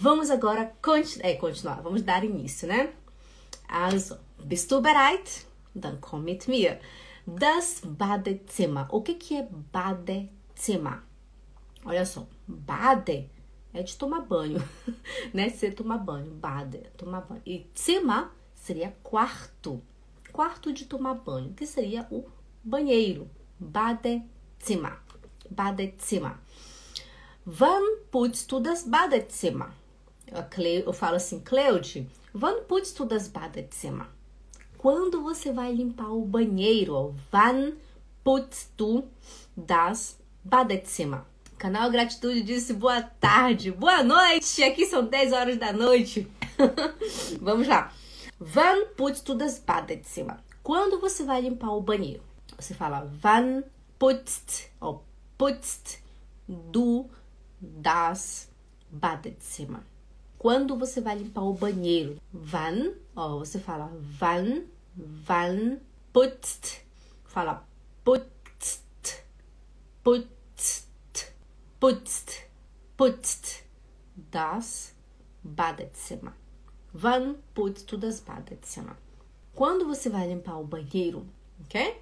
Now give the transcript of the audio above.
Vamos agora continu é, continuar, vamos dar início, né? Also, bist du bereit? Dann komm mit mir. Das Badezimmer. O que, que é Badezimmer? Olha só, Bade é de tomar banho, né? Você tomar banho, Bade, tomar banho. E Zimmer seria quarto, quarto de tomar banho, que seria o banheiro, Badezimmer, Badezimmer. Wann putzt du das Badezimmer? Eu falo assim, Cleude, wann putzt du das Badezimmer? Quando você vai limpar o banheiro? Wann putzt du das Badezimmer? Canal Gratitude disse boa tarde, boa noite. Aqui são 10 horas da noite. Vamos lá. Wann putzt du das Badezimmer? Quando você vai limpar o banheiro? Você fala wann putzt ou putzt du das Badezimmer? Quando você vai limpar o banheiro? Wann, ó, você fala wann, wann putzt, fala putzt, putzt, putzt, putzt das Badezimmer. Wann putzt du das Badezimmer? Quando você vai limpar o banheiro, ok?